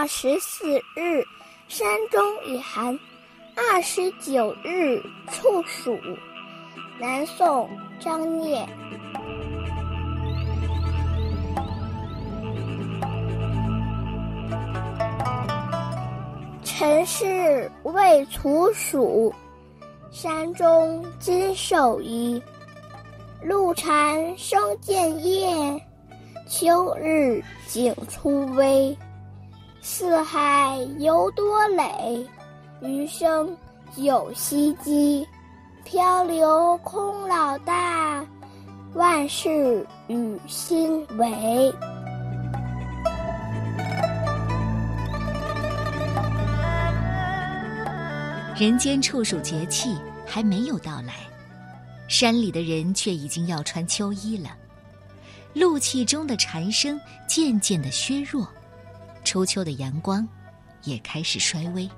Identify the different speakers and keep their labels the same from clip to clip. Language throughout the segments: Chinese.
Speaker 1: 二十四日，山中已寒；二十九日，处暑。南宋张镊。陈氏未处暑，山中今受衣。露蝉生建业，秋日景初微。四海犹多累，余生有希冀。漂流空老大，万事与心为。
Speaker 2: 人间处暑节气还没有到来，山里的人却已经要穿秋衣了。露气中的蝉声渐渐的削弱，初秋的阳光也开始衰微。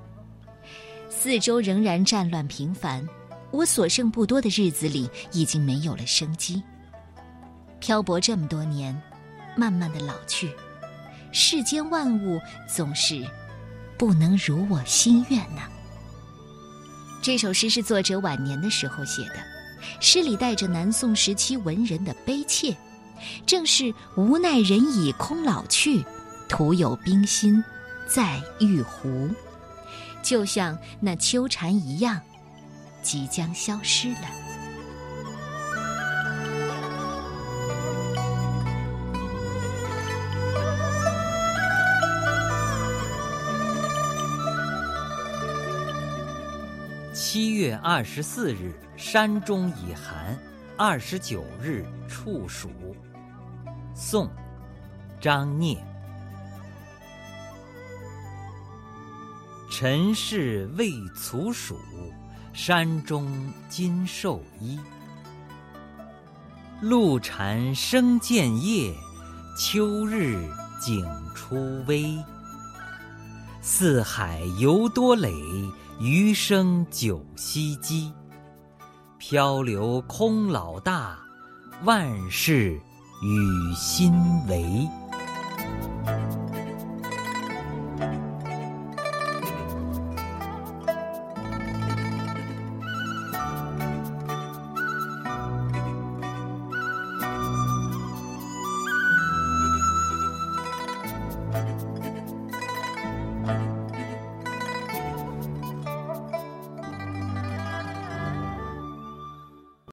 Speaker 2: 四周仍然战乱频繁，我所剩不多的日子里已经没有了生机。漂泊这么多年，慢慢的老去，世间万物总是不能如我心愿呐。这首诗是作者晚年的时候写的，诗里带着南宋时期文人的悲切，正是无奈人已空老去，徒有冰心在玉壶，就像那秋蝉一样，即将消失了。
Speaker 3: 七月二十四日，山中已寒；二十九日，处暑。宋，张聂。尘世未处暑，山中今兽医。露蝉生建业，秋日景初微。四海犹多垒。余生九溪鸡，漂流空老大，万事与心为。